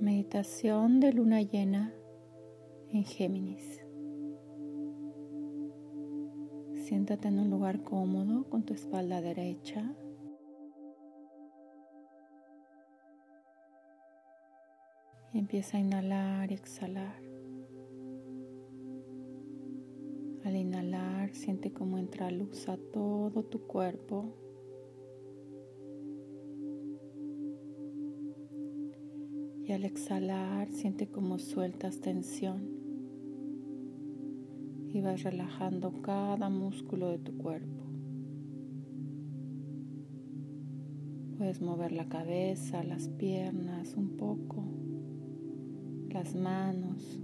Meditación de luna llena en Géminis. Siéntate en un lugar cómodo con tu espalda derecha. Empieza a inhalar y exhalar. Al inhalar, siente cómo entra luz a todo tu cuerpo. Al exhalar, siente cómo sueltas tensión y vas relajando cada músculo de tu cuerpo. Puedes mover la cabeza, las piernas un poco, las manos.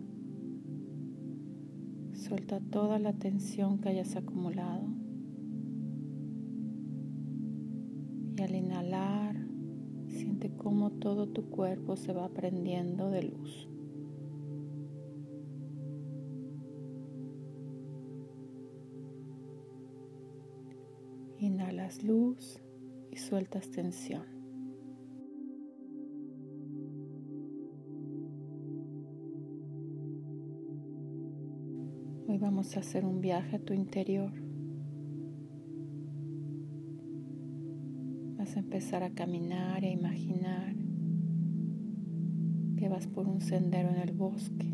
Suelta toda la tensión que hayas acumulado. Y al inhalar, Siente cómo todo tu cuerpo se va prendiendo de luz. Inhalas luz y sueltas tensión. Hoy vamos a hacer un viaje a tu interior. Empezar a caminar e imaginar que vas por un sendero en el bosque.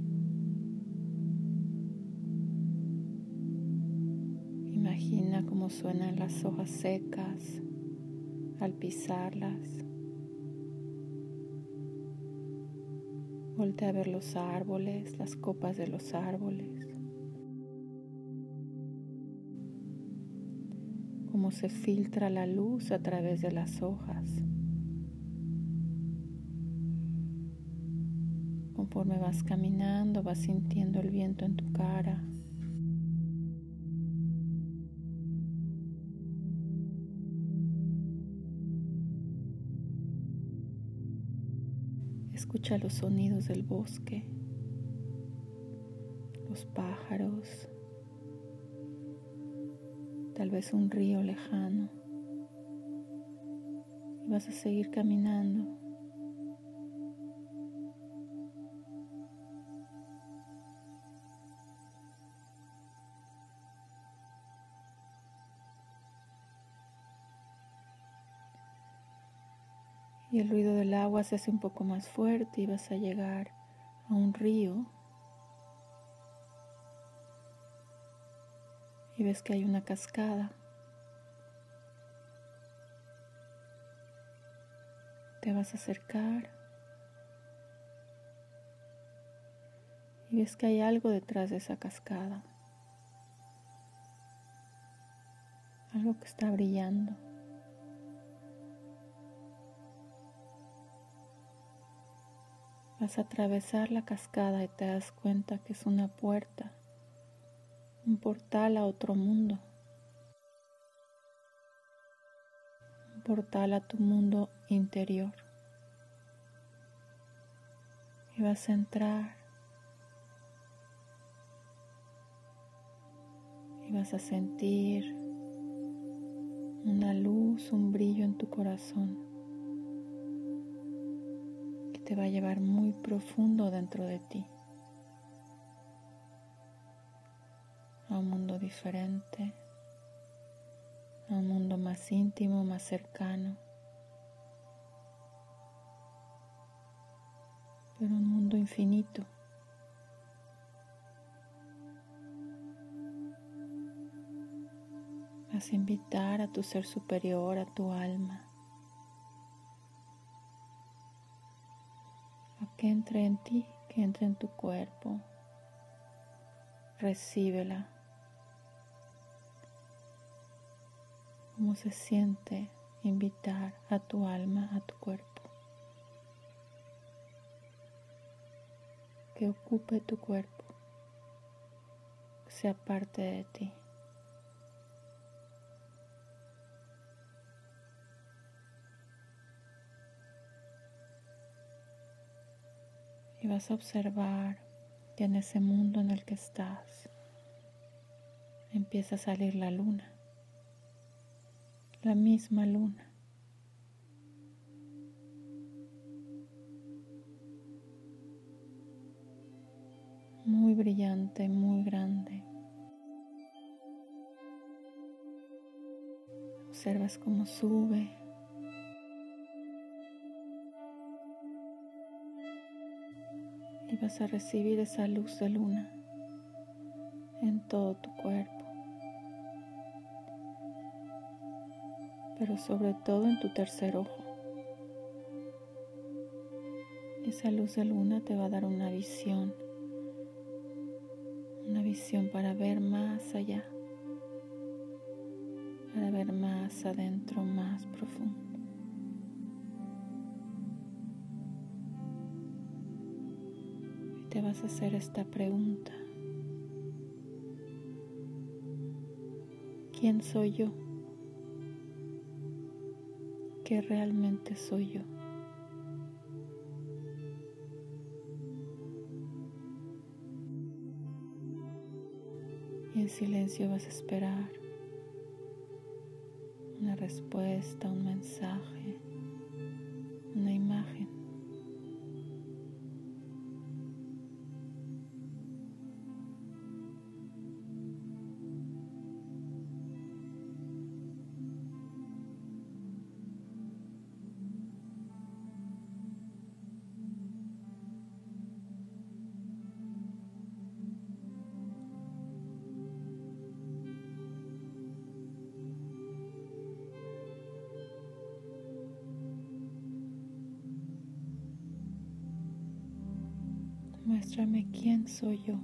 Imagina cómo suenan las hojas secas al pisarlas. Voltea a ver los árboles, las copas de los árboles. Cómo se filtra la luz a través de las hojas. Conforme vas caminando, vas sintiendo el viento en tu cara. Escucha los sonidos del bosque, los pájaros, tal vez un río lejano. Y vas a seguir caminando. Y el ruido del agua se hace un poco más fuerte y vas a llegar a un río y ves que hay una cascada. Te vas a acercar y ves que hay algo detrás de esa cascada. Algo que está brillando. Vas a atravesar la cascada y te das cuenta que es una puerta un portal a otro mundo, un portal a tu mundo interior. Y vas a entrar y vas a sentir una luz, un brillo en tu corazón que te va a llevar muy profundo dentro de ti. A un mundo diferente, a un mundo más íntimo, más cercano, pero un mundo infinito. Vas a invitar a tu ser superior, a tu alma, a que entre en ti, que entre en tu cuerpo. Recíbela. Cómo se siente invitar a tu alma, a tu cuerpo, que ocupe tu cuerpo, que sea parte de ti. Y vas a observar que en ese mundo en el que estás empieza a salir la luna la misma luna. Muy brillante, muy grande. Observas cómo sube. Y vas a recibir esa luz de luna en todo tu cuerpo. Pero sobre todo en tu tercer ojo. Esa luz de luna te va a dar una visión, una visión para ver más allá, para ver más adentro, más profundo. Y te vas a hacer esta pregunta. ¿Quién soy yo? ¿Qué realmente soy yo? en silencio vas a esperar una respuesta, un mensaje, Muéstrame quién soy yo.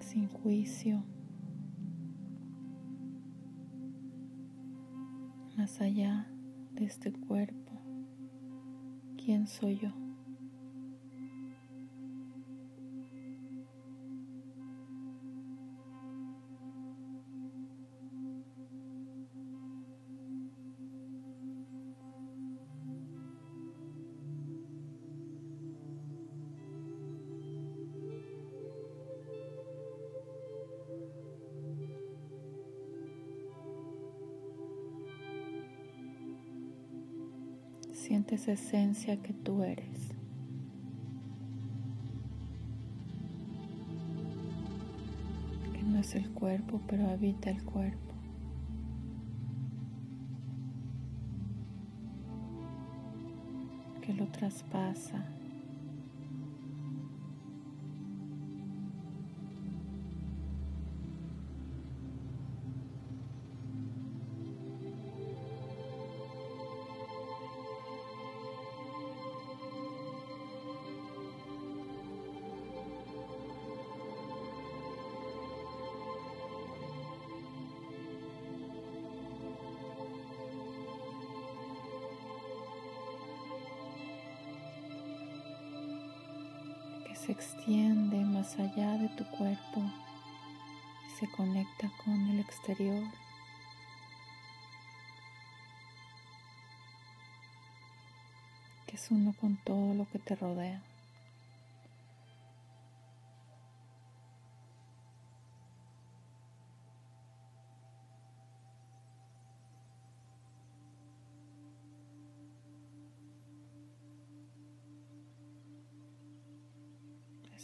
Sin juicio. Más allá de este cuerpo, ¿quién soy yo? Siente esa esencia que tú eres. Que no es el cuerpo, pero habita el cuerpo. Que lo traspasa. Se extiende más allá de tu cuerpo y se conecta con el exterior. que es uno con todo lo que te rodea.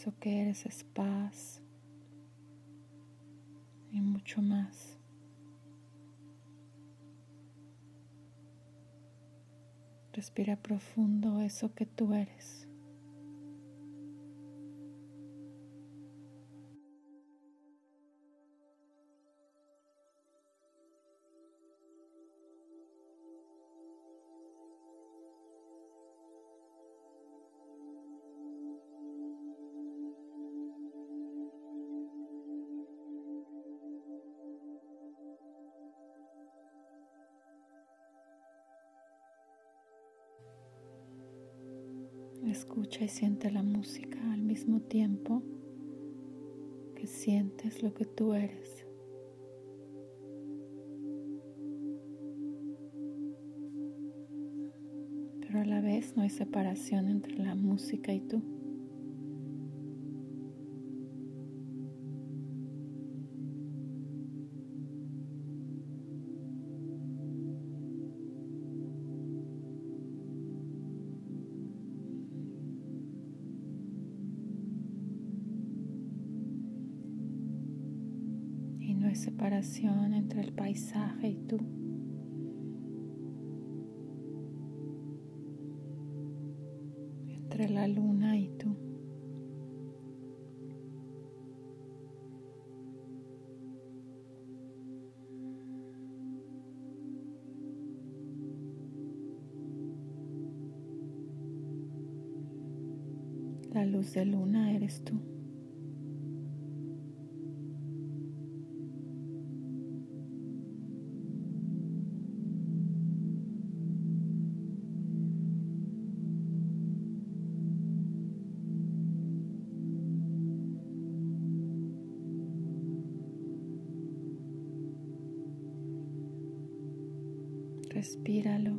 Eso que eres es paz y mucho más. Respira profundo eso que tú eres. Escucha y siente la música al mismo tiempo que sientes lo que tú eres. Pero a la vez no hay separación entre la música y tú. Y tú. Entre la luna y tú. La luz de luna eres tú. Respíralo.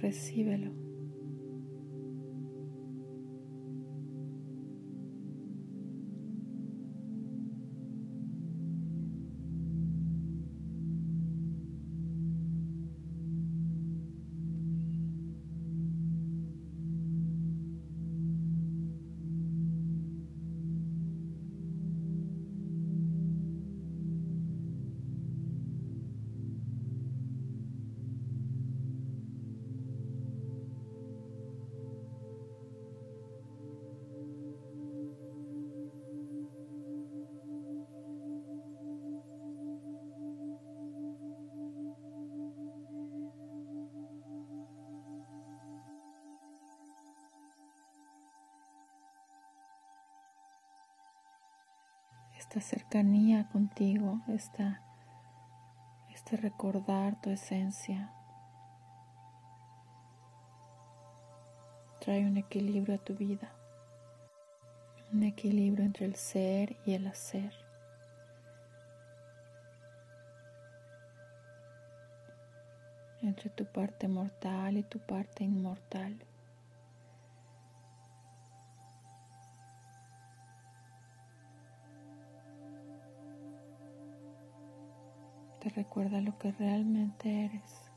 Recíbelo. Esta cercanía contigo, esta, este recordar tu esencia. Trae un equilibrio a tu vida, un equilibrio entre el ser y el hacer. entre tu parte mortal y tu parte inmortal. Recuerda lo que realmente eres.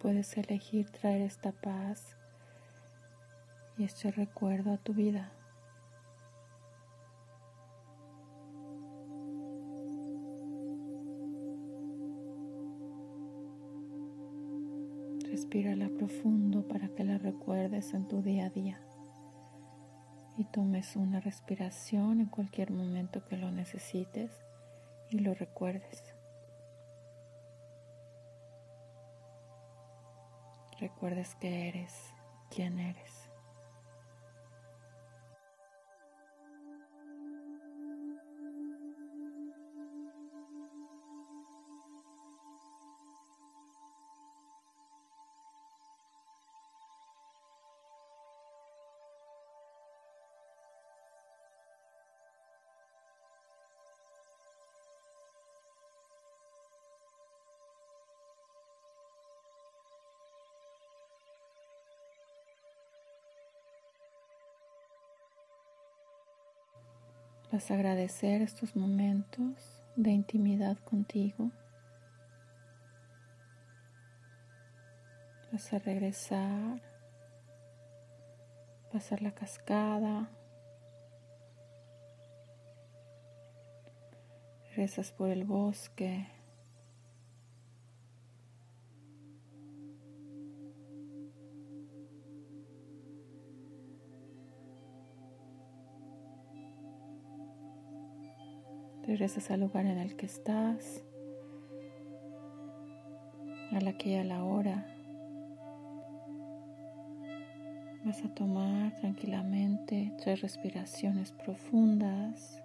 Puedes elegir traer esta paz y este recuerdo a tu vida. Respírala profundo para que la recuerdes en tu día a día y tomes una respiración en cualquier momento que lo necesites y lo recuerdes. Recuerdes que eres quien eres. Vas a agradecer estos momentos de intimidad contigo. Vas a regresar, pasar la cascada. Regresas por el bosque. Regresas al lugar en el que estás, a la que a la hora. Vas a tomar tranquilamente tres respiraciones profundas.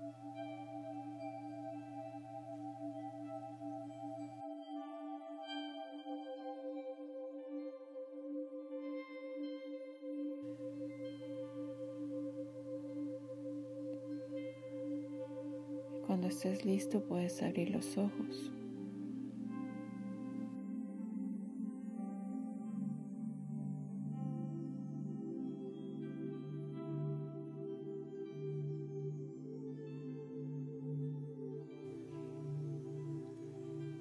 Cuando estés listo puedes abrir los ojos.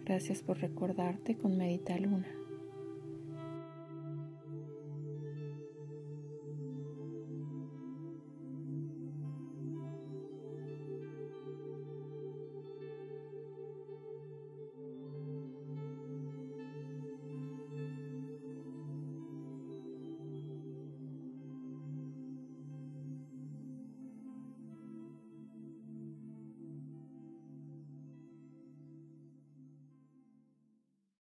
Gracias por recordarte con Medita Luna.